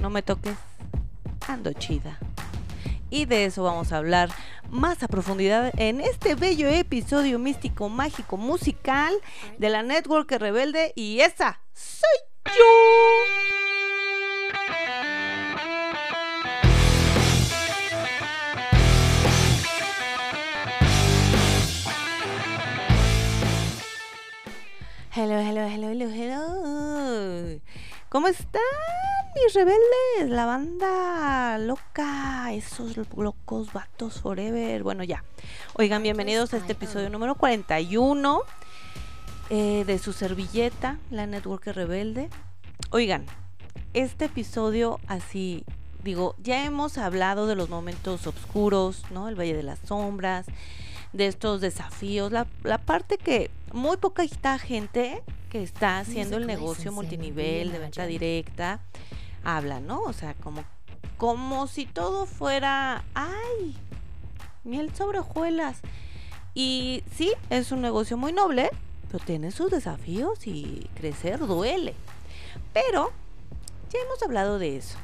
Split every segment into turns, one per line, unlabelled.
no me toques, ando chida. Y de eso vamos a hablar más a profundidad en este bello episodio místico, mágico, musical de la Network Rebelde y esa soy yo. Hello, hello, hello, hello, hello. ¿Cómo están mis rebeldes? La banda loca, esos locos vatos forever. Bueno, ya. Oigan, bienvenidos a este episodio número 41 eh, de su servilleta, la Network Rebelde. Oigan, este episodio así, digo, ya hemos hablado de los momentos oscuros, ¿no? El Valle de las Sombras de estos desafíos, la, la parte que muy poca gente que está haciendo el negocio multinivel de venta directa habla, ¿no? O sea, como, como si todo fuera, ay, miel sobre hojuelas. Y sí, es un negocio muy noble, pero tiene sus desafíos y crecer duele. Pero ya hemos hablado de eso.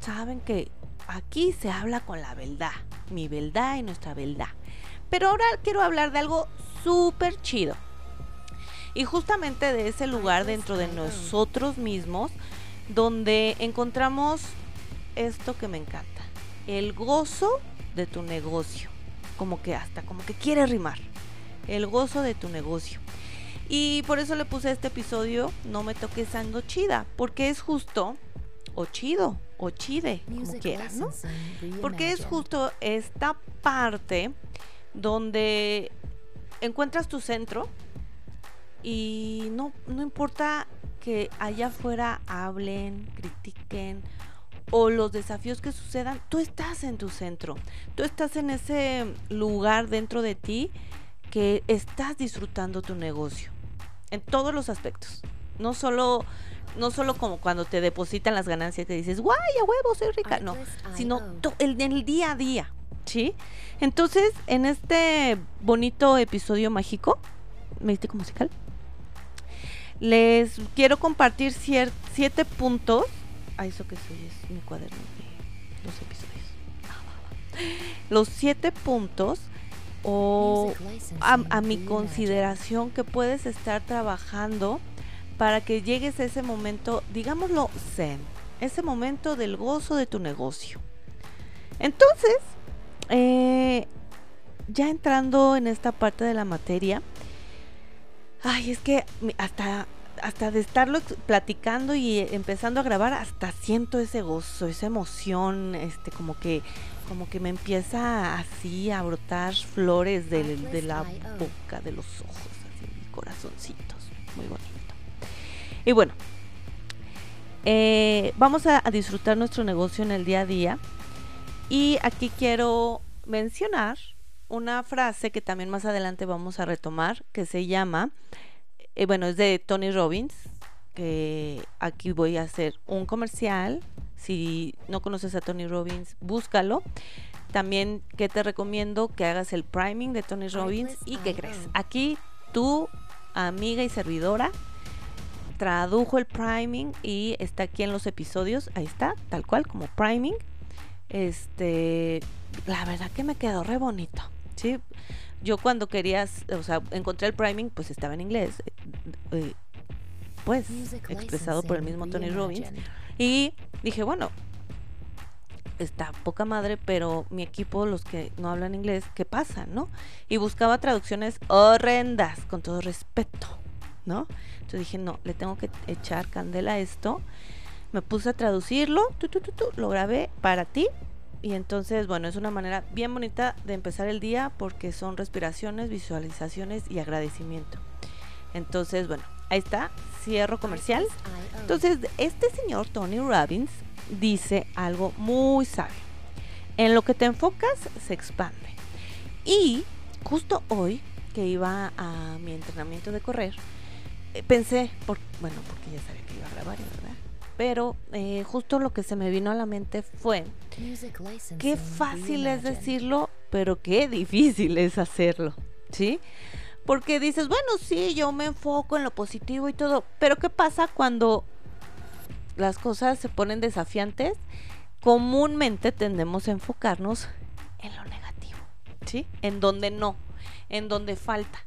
Saben que aquí se habla con la verdad, mi verdad y nuestra verdad. Pero ahora quiero hablar de algo súper chido. Y justamente de ese lugar dentro de nosotros mismos donde encontramos esto que me encanta. El gozo de tu negocio. Como que hasta, como que quiere rimar. El gozo de tu negocio. Y por eso le puse a este episodio No me toques algo chida. Porque es justo, o chido, o chide, como quieras, ¿no? Porque es justo esta parte donde encuentras tu centro y no, no importa que allá afuera hablen, critiquen o los desafíos que sucedan, tú estás en tu centro, tú estás en ese lugar dentro de ti que estás disfrutando tu negocio en todos los aspectos, no solo no solo como cuando te depositan las ganancias que dices, guay, a huevo, soy rica, no, sino en el día a día, ¿sí? Entonces, en este bonito episodio mágico, místico musical, les quiero compartir siete puntos. Ah, eso que soy es mi cuaderno de los episodios. Los siete puntos o a, mi consideración que puedes estar trabajando para que llegues a ese momento, digámoslo, zen, ese momento del gozo de tu negocio. Entonces, eh, ya entrando en esta parte de la materia, ay, es que hasta, hasta de estarlo platicando y empezando a grabar, hasta siento ese gozo, esa emoción, este, como que, como que me empieza así a brotar flores de, de la boca, de los ojos, así, corazoncitos, muy bonito. Y bueno, eh, vamos a disfrutar nuestro negocio en el día a día. Y aquí quiero mencionar una frase que también más adelante vamos a retomar, que se llama, eh, bueno, es de Tony Robbins, que aquí voy a hacer un comercial. Si no conoces a Tony Robbins, búscalo. También que te recomiendo que hagas el priming de Tony Robbins y que crees. Aquí tu amiga y servidora tradujo el priming y está aquí en los episodios. Ahí está, tal cual como priming este, la verdad que me quedó re bonito, ¿sí? Yo cuando querías, o sea, encontré el priming, pues estaba en inglés, eh, eh, pues expresado por el mismo Tony Robbins. Y dije, bueno, está poca madre, pero mi equipo, los que no hablan inglés, ¿qué pasa, no? Y buscaba traducciones horrendas, con todo respeto, ¿no? Entonces dije, no, le tengo que echar candela a esto me puse a traducirlo, lo grabé para ti. Y entonces, bueno, es una manera bien bonita de empezar el día porque son respiraciones, visualizaciones y agradecimiento. Entonces, bueno, ahí está, cierro comercial. Entonces, este señor Tony Robbins dice algo muy sabio. En lo que te enfocas se expande. Y justo hoy que iba a mi entrenamiento de correr, eh, pensé, por, bueno, porque ya sabía que iba a grabar, ¿verdad? Pero eh, justo lo que se me vino a la mente fue qué fácil es decirlo, pero qué difícil es hacerlo, ¿sí? Porque dices, bueno, sí, yo me enfoco en lo positivo y todo, pero ¿qué pasa cuando las cosas se ponen desafiantes, comúnmente tendemos a enfocarnos en lo negativo, ¿sí? En donde no, en donde falta.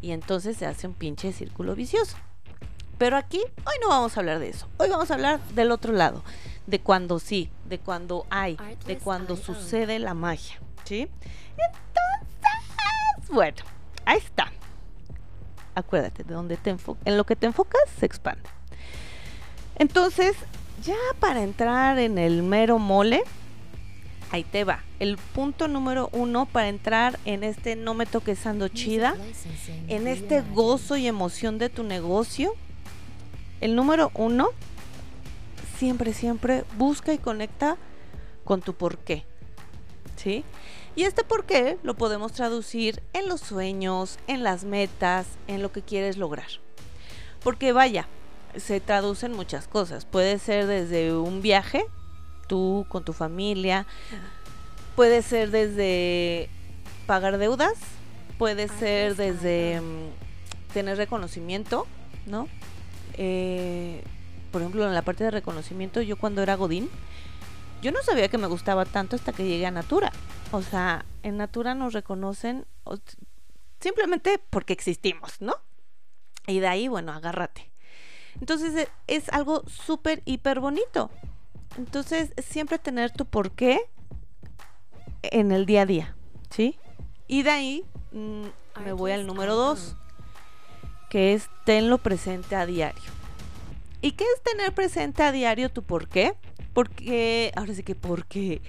Y entonces se hace un pinche círculo vicioso. Pero aquí, hoy no vamos a hablar de eso. Hoy vamos a hablar del otro lado, de cuando sí, de cuando hay, de cuando sucede la magia, ¿sí? Entonces, bueno, ahí está. Acuérdate, de donde te en lo que te enfocas se expande. Entonces, ya para entrar en el mero mole, ahí te va. El punto número uno para entrar en este no me toques ando chida, en este gozo y emoción de tu negocio. El número uno, siempre, siempre busca y conecta con tu por qué. ¿Sí? Y este por qué lo podemos traducir en los sueños, en las metas, en lo que quieres lograr. Porque vaya, se traducen muchas cosas. Puede ser desde un viaje, tú con tu familia. Puede ser desde pagar deudas. Puede ser desde mm, tener reconocimiento, ¿no? Eh, por ejemplo, en la parte de reconocimiento, yo cuando era Godín, yo no sabía que me gustaba tanto hasta que llegué a Natura. O sea, en Natura nos reconocen simplemente porque existimos, ¿no? Y de ahí, bueno, agárrate. Entonces e, es algo súper, hiper bonito. Entonces, siempre tener tu por qué en el día a día, ¿sí? Y de ahí mm, me voy al número dos, que es tenlo presente a diario. ¿Y qué es tener presente a diario tu por qué? Porque, ahora sí que porque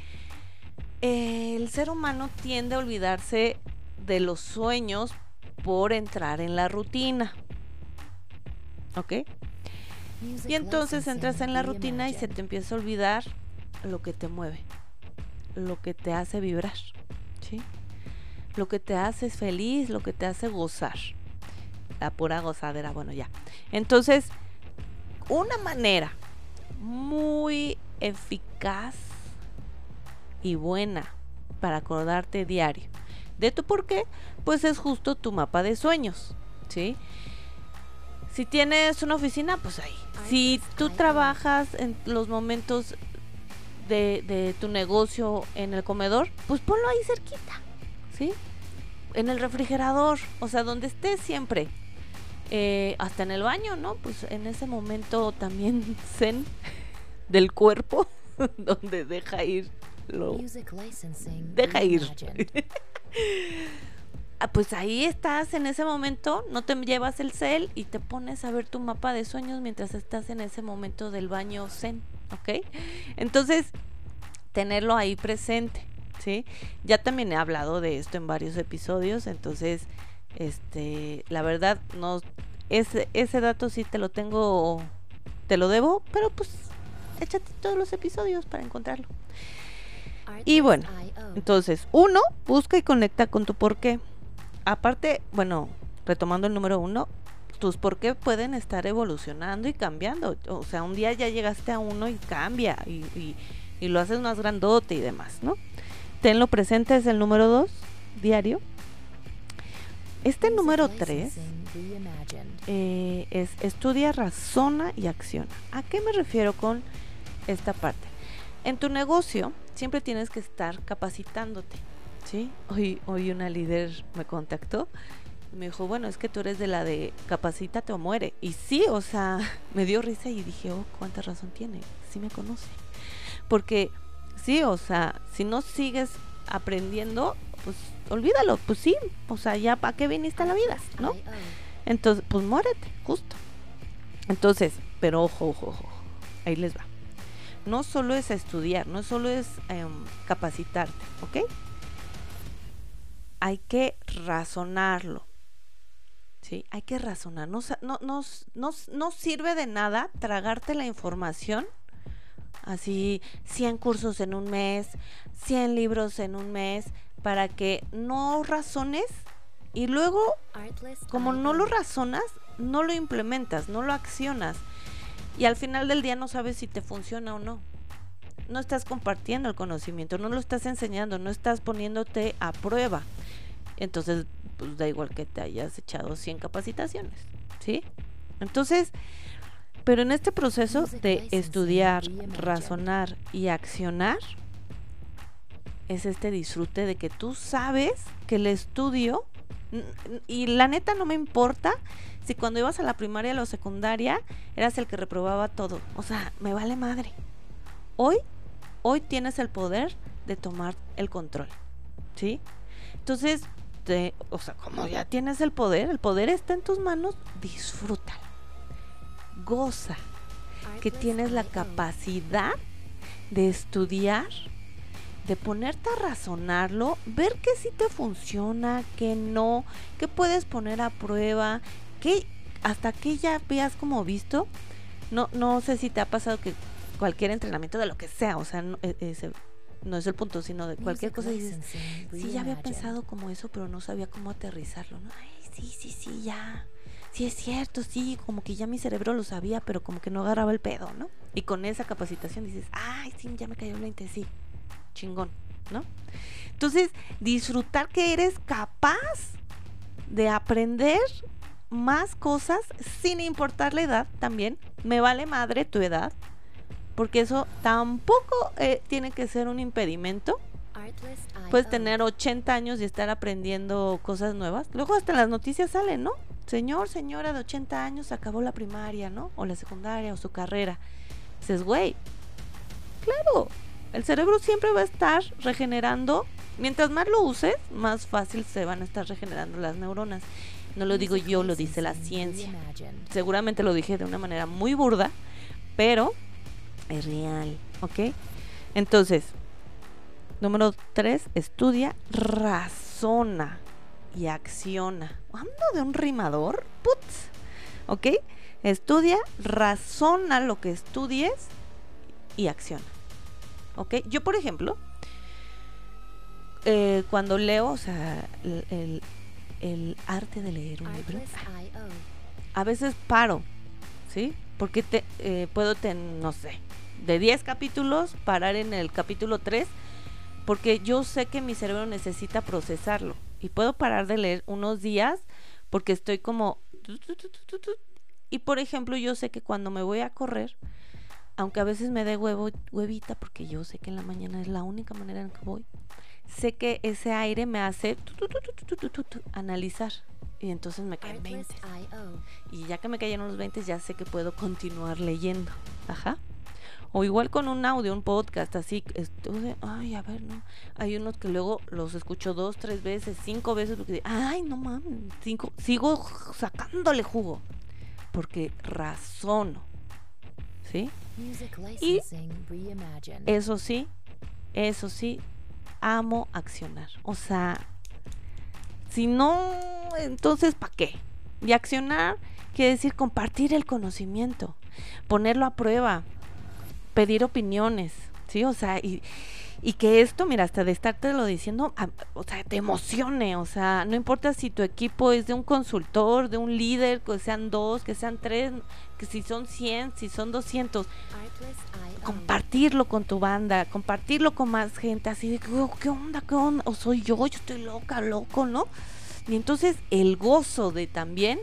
el ser humano tiende a olvidarse de los sueños por entrar en la rutina. ¿Ok? Y entonces entras en la rutina y se te empieza a olvidar lo que te mueve, lo que te hace vibrar, ¿sí? Lo que te hace feliz, lo que te hace gozar. La pura gozadera, bueno, ya. Entonces, una manera muy eficaz y buena para acordarte diario de tu por qué, pues es justo tu mapa de sueños, ¿sí? Si tienes una oficina, pues ahí. Si tú trabajas en los momentos de, tu negocio en el comedor, pues ponlo ahí cerquita, ¿sí? En el refrigerador, o sea, donde estés siempre. Eh, hasta en el baño, ¿no? Pues en ese momento también zen del cuerpo, donde deja ir lo... Deja ir. Ah, pues ahí estás en ese momento, no te llevas el cel y te pones a ver tu mapa de sueños mientras estás en ese momento del baño zen, ¿ok? Entonces, tenerlo ahí presente, ¿sí? Ya también he hablado de esto en varios episodios, entonces, este, la verdad, no, ese, ese dato sí te lo tengo, te lo debo, pero pues échate todos los episodios para encontrarlo. Y bueno, entonces, uno, busca y conecta con tu por qué aparte, bueno, retomando el número uno, tus por qué pueden estar evolucionando y cambiando. O sea, un día ya llegaste a uno y cambia y, lo haces más grandote y demás, ¿no? Tenlo presente, es el número dos, diario. Este número tres eh, es estudia, razona y acciona. ¿A qué me refiero con esta parte? En tu negocio siempre tienes que estar capacitándote. ¿sí? Hoy, hoy una líder me contactó y me dijo, bueno, es que tú eres de la de capacítate o muere. Y sí, o sea, me dio risa y dije, oh, cuánta razón tiene, sí me conoce. Porque sí, o sea, si no sigues aprendiendo, pues olvídalo, pues sí, o sea, ya para qué viniste a la vida, ¿no? Entonces, pues muérete, justo. Entonces, pero ojo, ojo, ojo, ahí les va. No solo es estudiar, no solo es em, capacitarte, ¿ok? hay que razonarlo. ¿Sí? Hay que razonar. No, no, no, sirve de nada tragarte la información. Así, 100 cursos en un mes, 100 libros en un mes, para que no razones y luego, como no lo razonas, no lo implementas, no lo accionas. Y al final del día no sabes si te funciona o no. No estás compartiendo el conocimiento, no lo estás enseñando, no estás poniéndote a prueba. Entonces, pues da igual que te hayas echado 100 capacitaciones, ¿sí? Entonces, Pero en este proceso de estudiar, razonar y accionar, es este disfrute de que tú sabes que el estudio, y la neta no me importa si cuando ibas a la primaria o la secundaria eras el que reprobaba todo. O sea, me vale madre. Hoy, hoy tienes el poder de tomar el control. ¿Sí? Entonces, o sea, como ya tienes el poder, el poder está en tus manos, disfrútalo. Goza que tienes la capacidad de estudiar, de ponerte a razonarlo, ver que sí te funciona, que no, que puedes poner a prueba, que hasta que ya veas como visto, no, no sé si te ha pasado que cualquier entrenamiento de lo que sea, o sea, no, e, no es el punto, sino de cualquier cosa dices, sí, ya había pensado como eso, pero no sabía cómo aterrizarlo, ¿no? Ay, sí, sí, sí, ya. Sí, es cierto, sí, como que ya mi cerebro lo sabía, pero como que no agarraba el pedo, ¿no? Y con esa capacitación dices, ay, sí, ya me cayó el 20, sí, chingón, ¿no? Entonces, disfrutar que eres capaz de aprender más cosas sin importar la edad también. Me vale madre tu edad, porque eso tampoco eh, tiene que ser un impedimento. Puedes tener 80 años y estar aprendiendo cosas nuevas. Luego hasta las noticias salen, ¿no? Señor, señora de 80 años acabó la primaria, ¿no? O la secundaria o su carrera. Dices, güey, claro, el cerebro siempre va a estar regenerando. Mientras más lo uses, más fácil se van a estar regenerando las neuronas. No lo digo yo, lo dice la ciencia. Seguramente lo dije de una manera muy burda, pero es real, ¿ok? Entonces, número tres, estudia, razona y acciona. ¿Ando de un rimador? Putz, ¿ok? Estudia, razona lo que estudies y acciona. ¿Ok? Yo, por ejemplo, eh, cuando leo, o sea, el, el, arte de leer un libro, a veces paro, ¿sí? Porque te, eh, puedo, tener, no sé, de 10 capítulos, parar en el capítulo 3, porque yo sé que mi cerebro necesita procesarlo. Y puedo parar de leer unos días porque estoy como... Y por ejemplo, yo sé que cuando me voy a correr, aunque a veces me dé huevo, huevita, porque yo sé que en la mañana es la única manera en que voy, sé que ese aire me hace analizar. Y entonces me caen 20. Y ya que me cayeron los 20, ya sé que puedo continuar leyendo. Ajá. O igual con un audio, un podcast, así. ay, a ver, no. Hay unos que luego los escucho dos, tres veces, cinco veces, porque, ay, no mames, cinco, sigo sacándole jugo. Porque razono. ¿Sí? Y eso sí, eso sí, amo accionar. O sea, si no, entonces, ¿para qué? Y accionar quiere decir compartir el conocimiento, ponerlo a prueba, pedir opiniones, ¿sí? O sea, y, y que esto, mira, hasta de estártelo diciendo, o sea, te emocione, o sea, no importa si tu equipo es de un consultor, de un líder, que sean dos, que sean tres, que si son 100, si son 200, compartirlo con tu banda, compartirlo con más gente, así de, oh, ¿qué onda, qué onda? O soy yo, yo estoy loca, loco, ¿no? Y entonces el gozo de también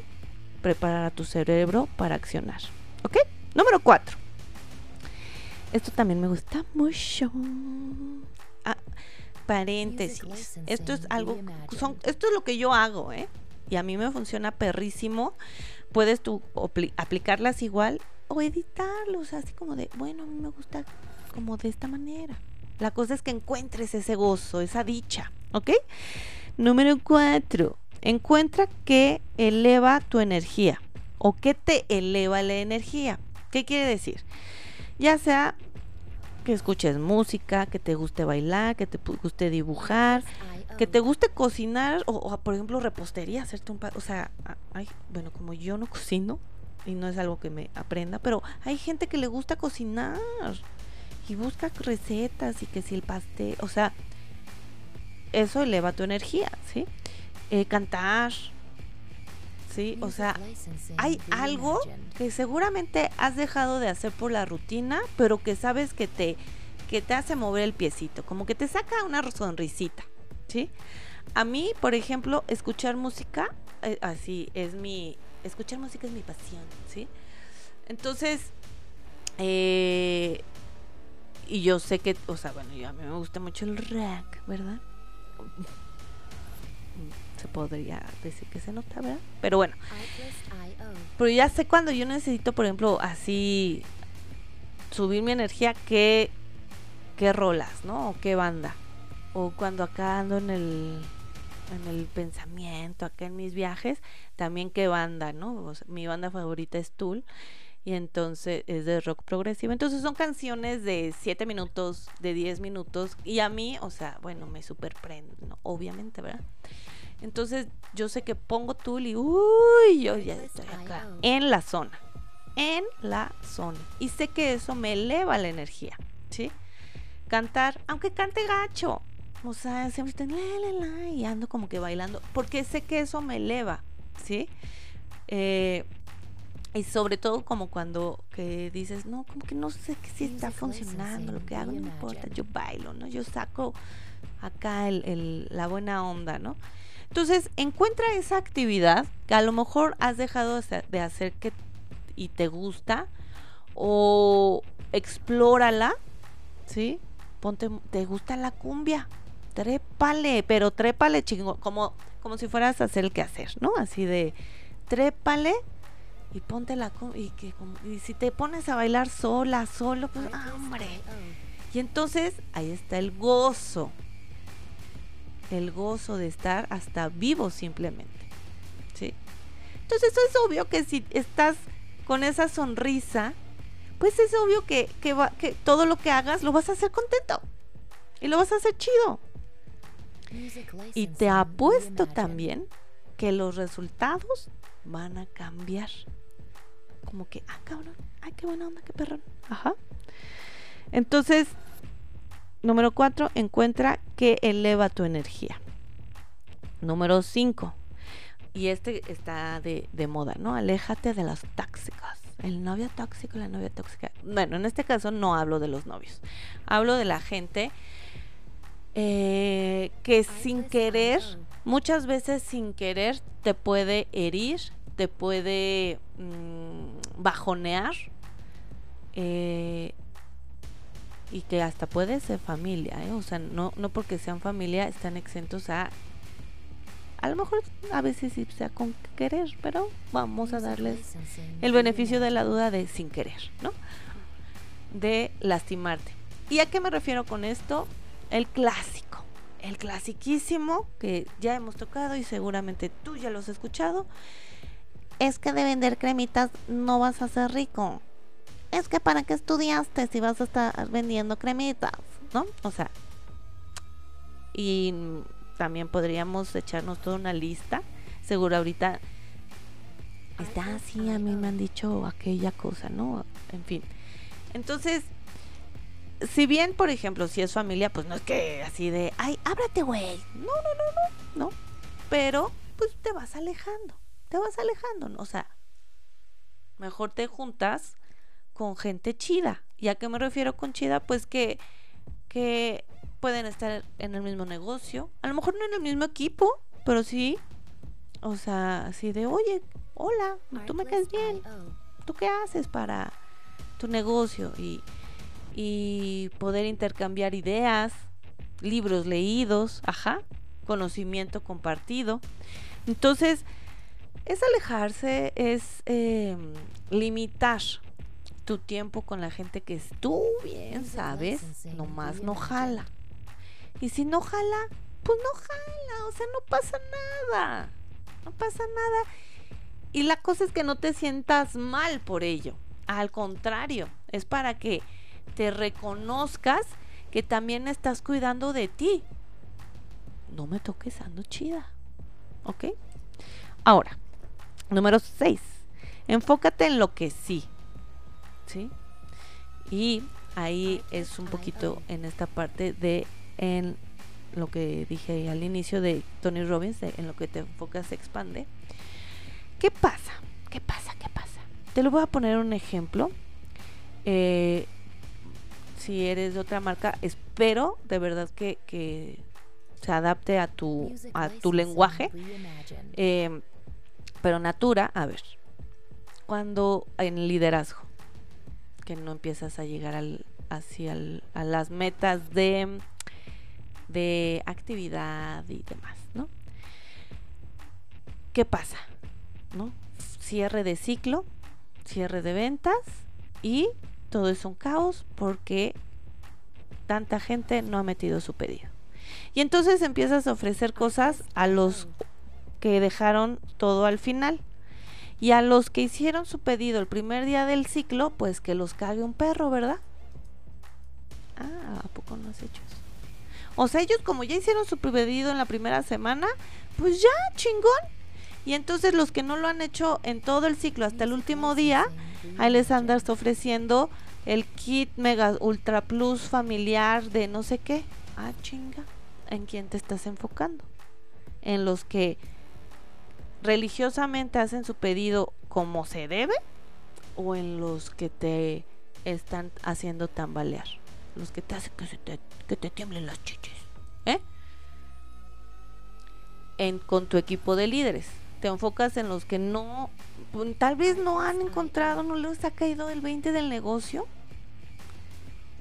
preparar a tu cerebro para accionar, ¿ok? Número cuatro esto también me gusta mucho. Ah, paréntesis. Esto es algo, son, esto es lo que yo hago, ¿eh? Y a mí me funciona perrísimo. Puedes tú aplicarlas igual o editarlos, así como de, bueno, a mí me gusta como de esta manera. La cosa es que encuentres ese gozo, esa dicha, ¿ok? Número cuatro, encuentra que eleva tu energía o que te eleva la energía. ¿Qué quiere decir? Ya sea que escuches música, que te guste bailar, que te guste dibujar, que te guste cocinar o, por ejemplo repostería, hacerte un... O sea, bueno, como yo no cocino y no es algo que me aprenda, pero hay gente que le gusta cocinar y busca recetas y que si el pastel, o sea, eso eleva tu energía, ¿sí? Eh, cantar, ¿sí? O sea, hay algo que seguramente has dejado de hacer por la rutina, pero que sabes que te, que te hace mover el piecito, como que te saca una sonrisita, ¿sí? A mí, por ejemplo, escuchar música, eh, así es mi, escuchar música es mi pasión, ¿sí? Entonces, eh, y yo sé que, o sea, bueno, yo, a mí me gusta mucho el rock, ¿verdad? Se podría decir que se nota, ¿verdad? Pero bueno. Pero ya sé cuando yo necesito, por ejemplo, así subir mi energía, qué, qué rolas, ¿no? O qué banda. O cuando acá ando en el, en el pensamiento, acá en mis viajes, también qué banda, ¿no? mi banda favorita es Tool y entonces es de rock progresivo. Entonces son canciones de 7 minutos, de 10 minutos y a mí, o sea, bueno, me superprende, obviamente, ¿verdad? Entonces yo sé que pongo Tool y uy, yo ya estoy acá en la zona, en la zona. Y sé que eso me eleva la energía, ¿sí? Cantar, aunque cante gacho, o sea, siempre estoy la, la, y ando como que bailando, porque sé que eso me eleva, ¿sí? Eh, y sobre todo como cuando que dices, no, como que no sé si está funcionando, lo que hago no importa, yo bailo, ¿no? Yo saco acá el, la buena onda, ¿no? Entonces, encuentra esa actividad que a lo mejor has dejado de hacer que y te gusta o explórala, ¿sí? Ponte, te gusta la cumbia, trépale, pero trépale chingo, como, como si fueras a hacer el que hacer, ¿no? Así de trépale y ponte la y que y si te pones a bailar sola, solo, pues ah, hombre. Y entonces ahí está el gozo. El gozo de estar hasta vivo simplemente. ¿Sí? Entonces eso es obvio que si estás con esa sonrisa, pues es obvio que, que, va, que todo lo que hagas lo vas a hacer contento. Y lo vas a hacer chido. Y te apuesto también que los resultados van a cambiar como que, ah, cabrón, ay, qué buena onda, qué perrón. Ajá. Entonces, número cuatro, encuentra que eleva tu energía. Número cinco, y este está de, moda, ¿no? Aléjate de las tóxicas. El novio tóxico, la novia tóxica. Bueno, en este caso no hablo de los novios. Hablo de la gente eh, que sin querer, muchas veces sin querer, te puede herir, te puede mm, bajonear eh, y que hasta puede ser familia, ¿eh? o sea, no, no porque sean familia están exentos a a lo mejor a veces sí sea con querer, pero vamos a darles el beneficio de la duda de sin querer, ¿no? De lastimarte. ¿Y a qué me refiero con esto? El clásico, el clasiquísimo que ya hemos tocado y seguramente tú ya lo has escuchado, es que de vender cremitas no vas a ser rico. Es que para qué estudiaste si vas a estar vendiendo cremitas, ¿no? O sea, y también podríamos echarnos toda una lista. Seguro ahorita está así, a mí me han dicho aquella cosa, ¿no? En fin. Entonces, si bien, por ejemplo, si es familia, pues no es que así de, ay, ábrate, güey. No, no, no, no, no. Pero, pues te vas alejando te vas alejando, ¿no? o sea, mejor te juntas con gente chida. ¿Y a qué me refiero con chida? Pues que, que pueden estar en el mismo negocio, a lo mejor no en el mismo equipo, pero sí, o sea, así de, oye, hola, tú me caes bien, ¿tú qué haces para tu negocio? Y, y poder intercambiar ideas, libros leídos, ajá, conocimiento compartido. Entonces, es alejarse, es em, limitar tu tiempo con la gente que tú bien sabes, nomás no jala. Y si no jala, pues no jala, o sea, no pasa nada. No pasa nada. Y la cosa es que no te sientas mal por ello. Al contrario, es para que te reconozcas que también estás cuidando de ti. No me toques ando chida. ¿Ok? Ahora, Número 6. Enfócate en lo que sí. ¿Sí? Y ahí es un poquito en esta parte de en lo que dije al inicio de Tony Robbins, en lo que te enfocas se expande. ¿Qué pasa? ¿Qué pasa? ¿Qué pasa? Te lo voy a poner un ejemplo. Eh, si eres de otra marca, espero de verdad que, se adapte a tu, a tu lenguaje. Eh, pero Natura, a ver, cuando en liderazgo, que no empiezas a llegar al, hacia a las metas de, de actividad y demás, ¿no? ¿Qué pasa? ¿No? Cierre de ciclo, cierre de ventas y todo es un caos porque tanta gente no ha metido su pedido. Y entonces empiezas a ofrecer cosas a los que dejaron todo al final. Y a los que hicieron su pedido el primer día del ciclo, pues que los cague un perro, ¿verdad? Ah, ¿a poco no has hecho eso? O sea, ellos como ya hicieron su pedido en la primera semana, pues ya, chingón. Y entonces los que no lo han hecho en todo el ciclo hasta el último día, ahí les andas ofreciendo el kit mega ultra plus familiar de no sé qué. Ah, chinga. ¿En quién te estás enfocando? En los que religiosamente hacen su pedido como se debe o en los que te están haciendo tambalear, los que te hacen que, se te, que te tiemblen las chiches, ¿eh? En, con tu equipo de líderes, te enfocas en los que no, pues, tal vez no han encontrado, no les ha caído el 20 del negocio,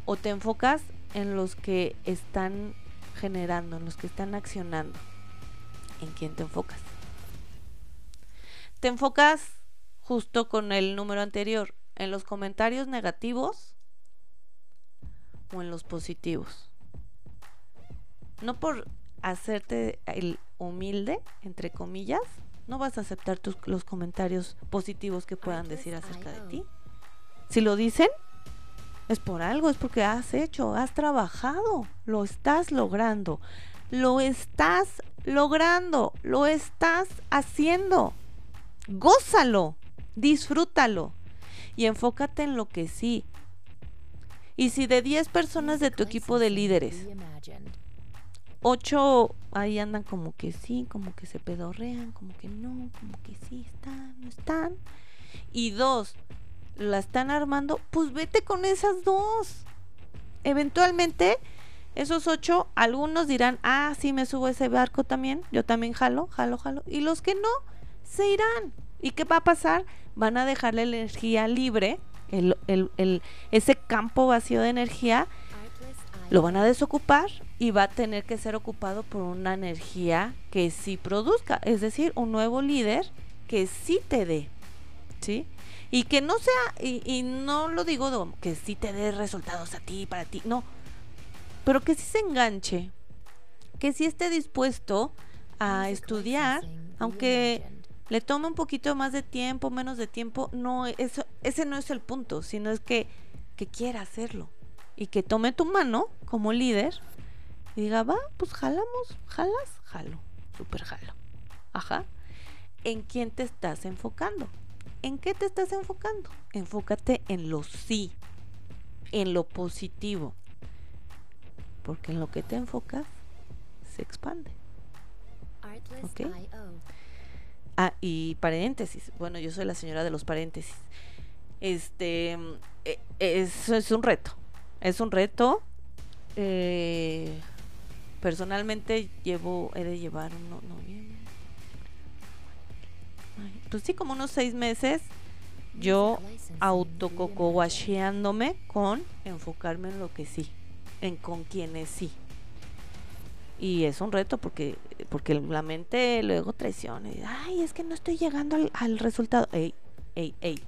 o te enfocas en los que están generando, en los que están accionando, en quién te enfocas te enfocas justo con el número anterior, en los comentarios negativos o en los positivos. No por hacerte el humilde, entre comillas, no vas a aceptar tus, los comentarios positivos que puedan decir acerca de ti. Si lo dicen, es por algo, es porque has hecho, has trabajado, lo estás logrando, lo estás logrando, lo estás haciendo gózalo, disfrútalo y enfócate en lo que sí. Y si de 10 personas de tu equipo de líderes, 8 ahí andan como que sí, como que se pedorrean, como que no, como que sí están, no están, y dos la están armando, pues vete con esas dos. Eventualmente, esos ocho, algunos dirán, ah, sí, me subo a ese barco también, yo también jalo, jalo, jalo, y los que no, se irán. ¿Y qué va a pasar? Van a dejarle la energía libre, el, el, el, ese campo vacío de energía, lo van a desocupar y va a tener que ser ocupado por una energía que sí produzca, es decir, un nuevo líder que sí te dé, ¿sí? Y que no sea, y, y no lo digo de, que sí te dé resultados a ti, para ti, no, pero que sí se enganche, que sí esté dispuesto a estudiar, aunque le tome un poquito más de tiempo, menos de tiempo, no, eso, ese no es el punto, sino es que, que quiera hacerlo y que tome tu mano como líder y diga, va, pues jalamos, jalas, jalo, súper jalo. Ajá. ¿En quién te estás enfocando? ¿En qué te estás enfocando? Enfócate en lo sí, en lo positivo. Porque en lo que te enfocas se expande. ¿Ok? Ah, y paréntesis. Bueno, yo soy la señora de los paréntesis. Este, eh, eso es un reto. Es un reto. Eh, personalmente llevo, he de llevar uno, no, bien, ay, pues sí, como unos seis meses yo autococowasheándome con enfocarme en lo que sí, en con quienes sí. Y es un reto porque, porque la mente luego traiciona. y, Ay, es que no estoy llegando al, al resultado. Ey, ey, ey.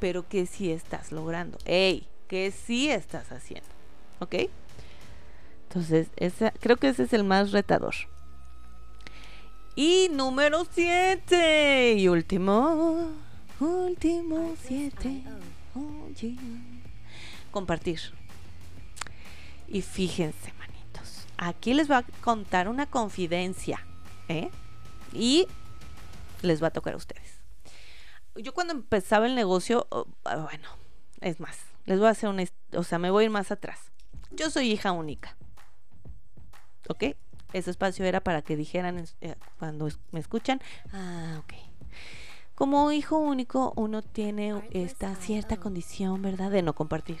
Pero que sí estás logrando. Ey, que sí estás haciendo. ¿Ok? Entonces, esa, creo que ese es el más retador. Y número 7. Y último. Último 7. Oye. Compartir. Y fíjense. Aquí les voy a contar una confidencia. ¿eh? Y les va a tocar a ustedes. Yo cuando empezaba el negocio, oh, bueno, es más, les voy a hacer una, o sea, me voy a ir más atrás. Yo soy hija única. ¿Ok? Ese espacio era para que dijeran eh, cuando me escuchan, ah, ok. Como hijo único, uno tiene esta cierta condición, ¿verdad? De no compartir.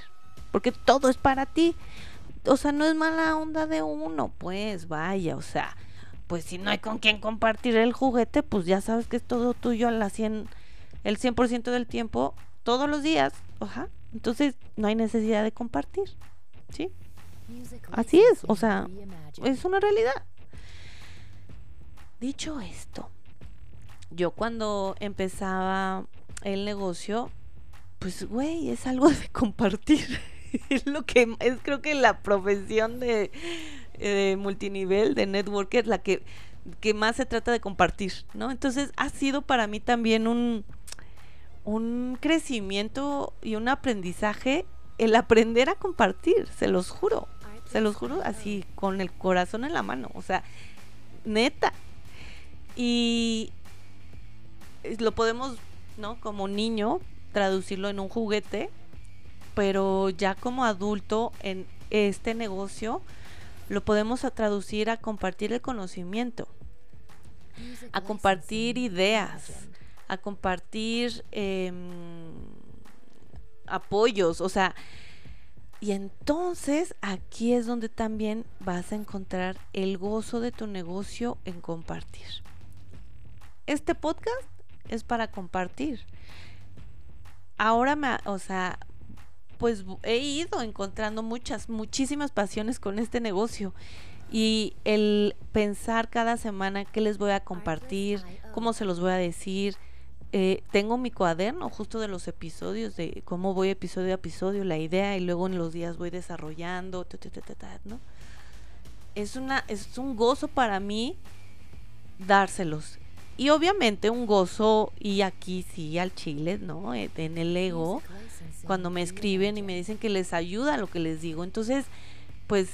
Porque todo es para ti. O sea, no es mala onda de uno, pues vaya, o sea, pues si no hay con quien compartir el juguete, pues ya sabes que es todo tuyo a la 100 el 100% del tiempo, todos los días, ajá, entonces no hay necesidad de compartir, ¿sí? Así es, o sea, es una realidad. Dicho esto, yo cuando empezaba el negocio, pues, güey, es algo de compartir. es lo que es, creo que la profesión de, de multinivel, de networker, la que, que más se trata de compartir, ¿no? Entonces, ha sido para mí también un, un crecimiento y un aprendizaje el aprender a compartir, se los juro, se los juro así, con el corazón en la mano, o sea, neta. Y lo podemos, ¿no? Como niño, traducirlo en un juguete, pero ya como adulto en este negocio lo podemos traducir a compartir el conocimiento, a compartir ideas, a compartir em, apoyos, o sea, y entonces aquí es donde también vas a encontrar el gozo de tu negocio en compartir. Este podcast es para compartir. Ahora me, o sea, pues he ido encontrando muchas, muchísimas pasiones con este negocio. Y el pensar cada semana qué les voy a compartir, cómo se los voy a decir. Eh, tengo mi cuaderno justo de los episodios, de cómo voy episodio a episodio, la idea, y luego en los días voy desarrollando. ¿no? Es, una, es un gozo para mí dárselos. Y obviamente un gozo, y aquí sí al chile, ¿no? Eh, en el ego, cuando me escriben y me dicen que les ayuda lo que les digo. Entonces, pues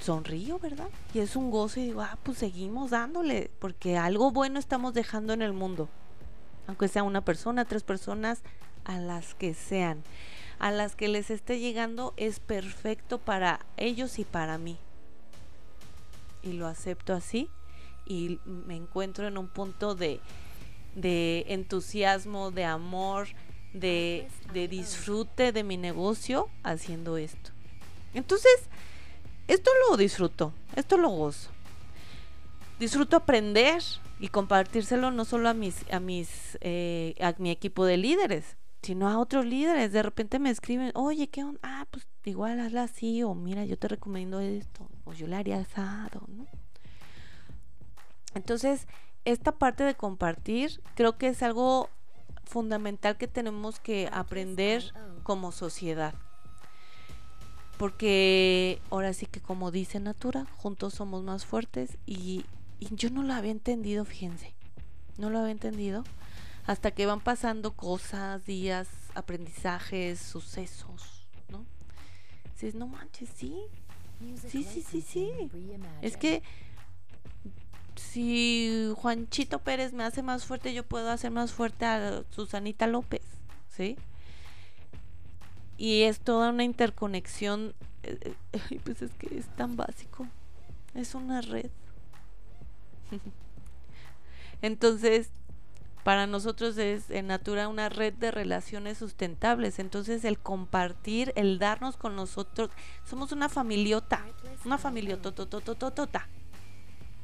sonrío, ¿verdad? Y es un gozo y digo, ah, pues seguimos dándole, porque algo bueno estamos dejando en el mundo. Aunque sea una persona, tres personas, a las que sean. A las que les esté llegando es perfecto para ellos y para mí. Y lo acepto así y me encuentro en un punto de, entusiasmo, de amor, de, de disfrute de mi negocio haciendo esto. Entonces, esto lo disfruto, esto lo gozo. Disfruto aprender y compartírselo no solo a mis, a mis, eh, a mi equipo de líderes, sino a otros líderes. De repente me escriben, oye, ¿qué onda? Ah, pues igual hazla así, o mira, yo te recomiendo esto, o yo le haría asado, ¿no? Entonces, esta parte de compartir creo que es algo fundamental que tenemos que aprender como sociedad. Porque ahora sí que como dice Natura, juntos somos más fuertes y, yo no lo había entendido, fíjense, no lo había entendido hasta que van pasando cosas, días, aprendizajes, sucesos, ¿no? Dices, no manches, sí, sí, sí, sí, sí. Es que si Juanchito Pérez me hace más fuerte, yo puedo hacer más fuerte a Susanita López, ¿sí? Y es toda una interconexión, eh, eh, pues es que es tan básico, es una red. Entonces, para nosotros es en Natura una red de relaciones sustentables. Entonces, el compartir, el darnos con nosotros, somos una familiota, una familiota,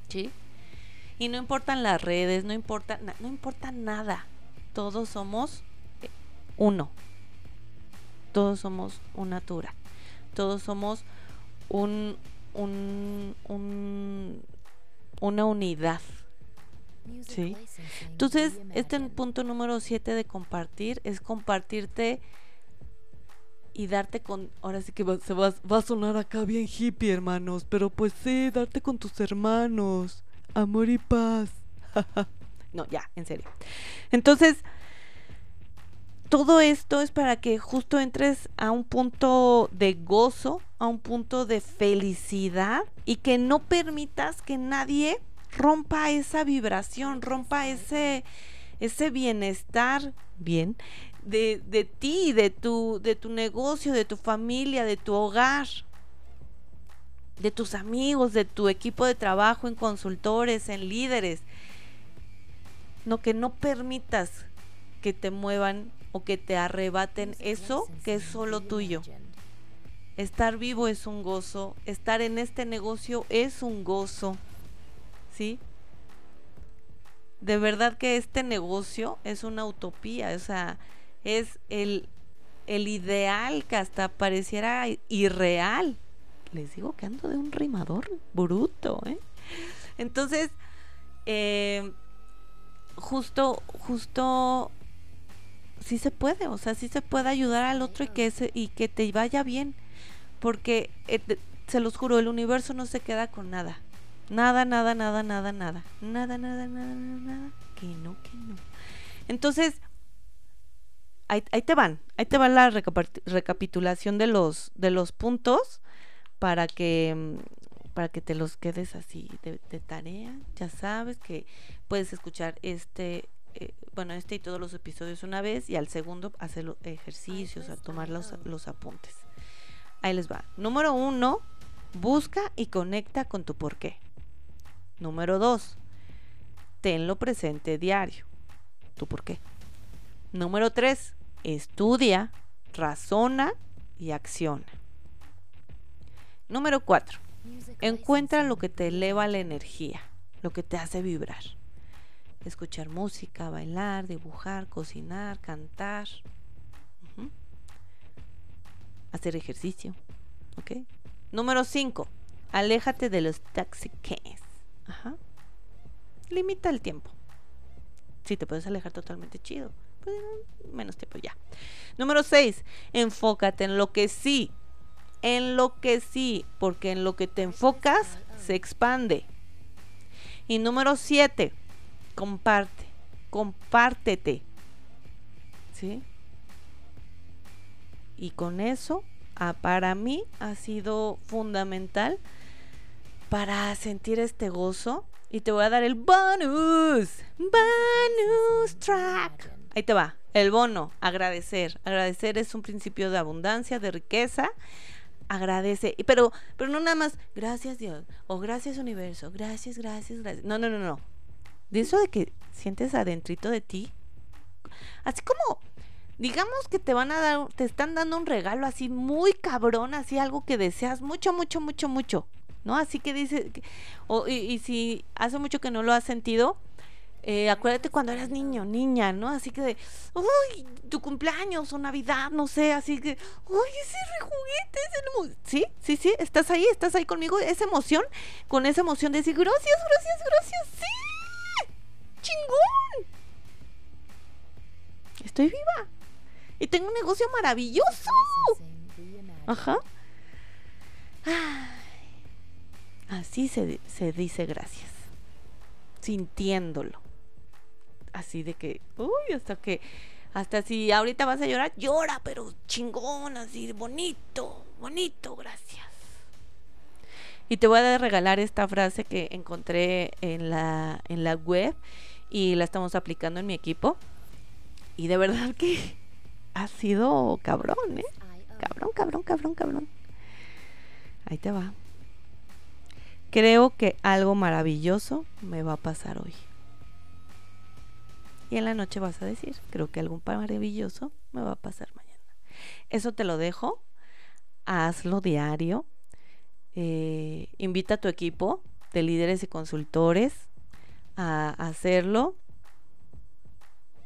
¿sí? Y no importan las redes, no importa, no importa nada. Todos somos eh, uno. Todos somos una natura. Todos somos un, un, un una unidad. ¿Sí? Entonces, este punto número 7 de compartir es compartirte y darte con. Ahora sí que va, se va, va, a sonar acá bien hippie, hermanos. Pero pues sí, darte con tus hermanos amor y paz. no, ya, en serio. Entonces, todo esto es para que justo entres a un punto de gozo, a un punto de felicidad y que no permitas que nadie rompa esa vibración, rompa ese, ese bienestar, bien, de, de ti, de tu, de tu negocio, de tu familia, de tu hogar de tus amigos, de tu equipo de trabajo, en consultores, en líderes. No, que no permitas que te muevan o que te arrebaten eso que es solo tuyo. Estar vivo es un gozo, estar en este negocio es un gozo. ¿Sí? de verdad que este negocio es una utopía, o sea, es el, el ideal que hasta pareciera irreal. Les digo que ando de un rimador bruto, ¿eh? Entonces, eh, justo, justo, sí se puede, o sea, sí se puede ayudar al otro y que, se, y que te vaya bien, porque eh, se los juro, el universo no se queda con nada. Nada, nada, nada, nada, nada. Nada, nada, nada, nada, nada. Que no, que no. Entonces, ahí, te van. Ahí te va la recapitulación de los, de los puntos para que, para que te los quedes así de, tarea. Ya sabes que puedes escuchar este, eh, bueno, este y todos los episodios una vez y al segundo hacer los ejercicios, a tomar los, los apuntes. Ahí les va. Número uno, busca y conecta con tu porqué. Número 2. Tenlo presente diario. ¿Tú por qué? Número 3. Estudia, razona y acciona. Número 4. Encuentra lo que te eleva la energía, lo que te hace vibrar. Escuchar música, bailar, dibujar, cocinar, cantar. Hacer ejercicio. ¿Ok? Número 5. Aléjate de los taxi Ajá. Limita el tiempo. Si te puedes alejar totalmente chido. Pues, menos tiempo ya. Número 6. Enfócate en lo que sí. En lo que sí. Porque en lo que te enfocas se expande. Y número 7. Comparte. Compártete. ¿Sí? Y con eso, ah, para mí ha sido fundamental para sentir este gozo. Y te voy a dar el bonus. Bonus track. Ahí te va. El bono. Agradecer. Agradecer es un principio de abundancia, de riqueza. Agradece. Pero, pero no nada más, gracias Dios. O gracias universo. Gracias, gracias, gracias. No, no, no, no. De eso de que sientes adentrito de ti. Así como digamos que te van a dar, te están dando un regalo así muy cabrón, así algo que deseas mucho, mucho, mucho, mucho. ¿no? Así que dice, o, y, si hace mucho que no lo has sentido, eh, acuérdate cuando eras niño, niña, ¿no? Así que de, uy, tu cumpleaños o Navidad, no sé, así que, uy, ese juguete, ese sí, sí, sí, estás ahí, estás ahí conmigo, esa emoción, con esa emoción de decir, gracias, gracias, gracias, sí, chingón. Estoy viva. Y tengo un negocio maravilloso. Ajá. Así se, dice gracias. Sintiéndolo. Así de que, uy, hasta que, hasta si ahorita vas a llorar, llora, pero chingón, así, bonito, bonito, gracias. Y te voy a regalar esta frase que encontré en la, en la web y la estamos aplicando en mi equipo. Y de verdad que ha sido cabrón, ¿eh? Cabrón, cabrón, cabrón, cabrón. Ahí te va. Creo que algo maravilloso me va a pasar hoy. Y en la noche vas a decir, creo que algo maravilloso me va a pasar mañana. Eso te lo dejo. Hazlo diario. Eh, invita a tu equipo de líderes y consultores a hacerlo.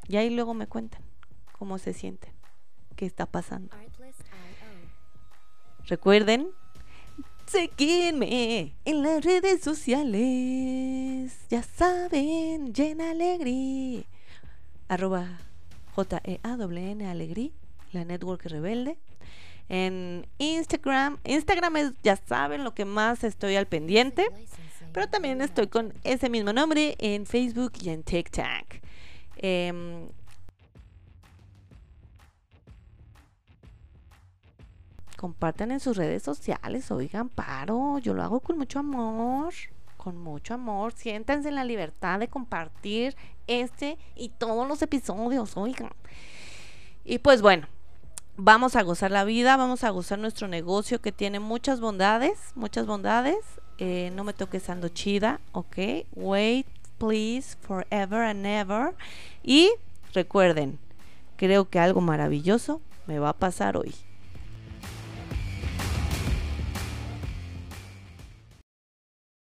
Y ahí luego me cuentan cómo se sienten, qué está pasando. Recuerden Seguidme en las redes sociales. Ya saben, llena alegría. Arroba J-E-A-W-N Alegría, la network rebelde. En Instagram. Instagram es, ya saben, lo que más estoy al pendiente. Pero también estoy con ese mismo nombre en Facebook y en TikTok. Eh, compartan en sus redes sociales, oigan, paro, yo lo hago con mucho amor, con mucho amor, siéntense en la libertad de compartir este y todos los episodios, oigan. Y pues bueno, vamos a gozar la vida, vamos a gozar nuestro negocio que tiene muchas bondades, muchas bondades. Eh, no me toques ando chida, ok. Wait, please, forever and ever. Y recuerden, creo que algo maravilloso me va a pasar hoy.